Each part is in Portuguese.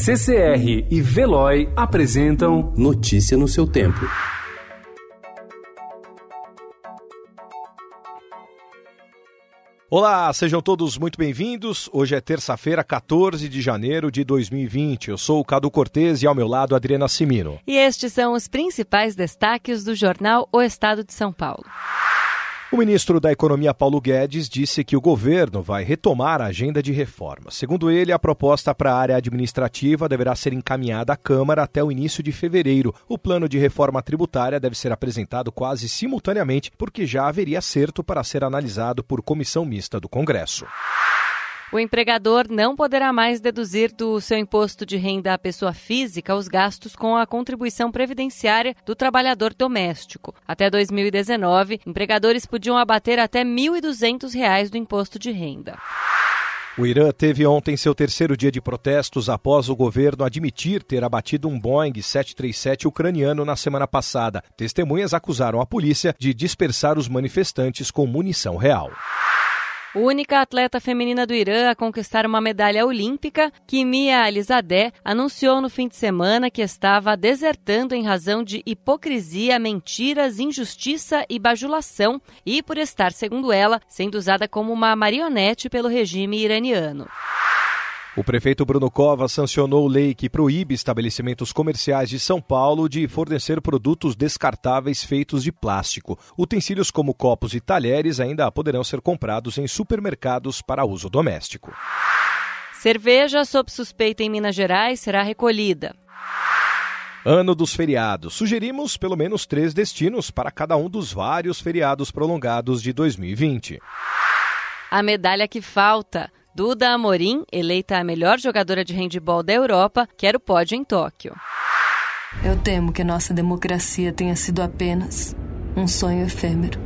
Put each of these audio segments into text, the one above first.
CCR e Veloy apresentam Notícia no seu tempo. Olá, sejam todos muito bem-vindos. Hoje é terça-feira, 14 de janeiro de 2020. Eu sou o Cadu Cortez e ao meu lado Adriana Simino. E estes são os principais destaques do jornal O Estado de São Paulo. O ministro da Economia Paulo Guedes disse que o governo vai retomar a agenda de reformas. Segundo ele, a proposta para a área administrativa deverá ser encaminhada à Câmara até o início de fevereiro. O plano de reforma tributária deve ser apresentado quase simultaneamente, porque já haveria acerto para ser analisado por comissão mista do Congresso. O empregador não poderá mais deduzir do seu imposto de renda à pessoa física os gastos com a contribuição previdenciária do trabalhador doméstico. Até 2019, empregadores podiam abater até R$ 1.200 do imposto de renda. O Irã teve ontem seu terceiro dia de protestos após o governo admitir ter abatido um Boeing 737 ucraniano na semana passada. Testemunhas acusaram a polícia de dispersar os manifestantes com munição real. Única atleta feminina do Irã a conquistar uma medalha olímpica, Kimia Alizadeh anunciou no fim de semana que estava desertando em razão de hipocrisia, mentiras, injustiça e bajulação e por estar, segundo ela, sendo usada como uma marionete pelo regime iraniano. O prefeito Bruno Cova sancionou lei que proíbe estabelecimentos comerciais de São Paulo de fornecer produtos descartáveis feitos de plástico. Utensílios como copos e talheres ainda poderão ser comprados em supermercados para uso doméstico. Cerveja sob suspeita em Minas Gerais será recolhida. Ano dos feriados. Sugerimos pelo menos três destinos para cada um dos vários feriados prolongados de 2020. A medalha que falta. Duda Amorim, eleita a melhor jogadora de handebol da Europa, quer o pódio em Tóquio. Eu temo que a nossa democracia tenha sido apenas um sonho efêmero.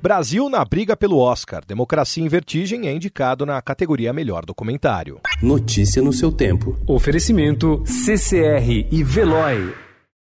Brasil na briga pelo Oscar. Democracia em Vertigem é indicado na categoria Melhor Documentário. Notícia no seu tempo. Oferecimento CCR e Veloy.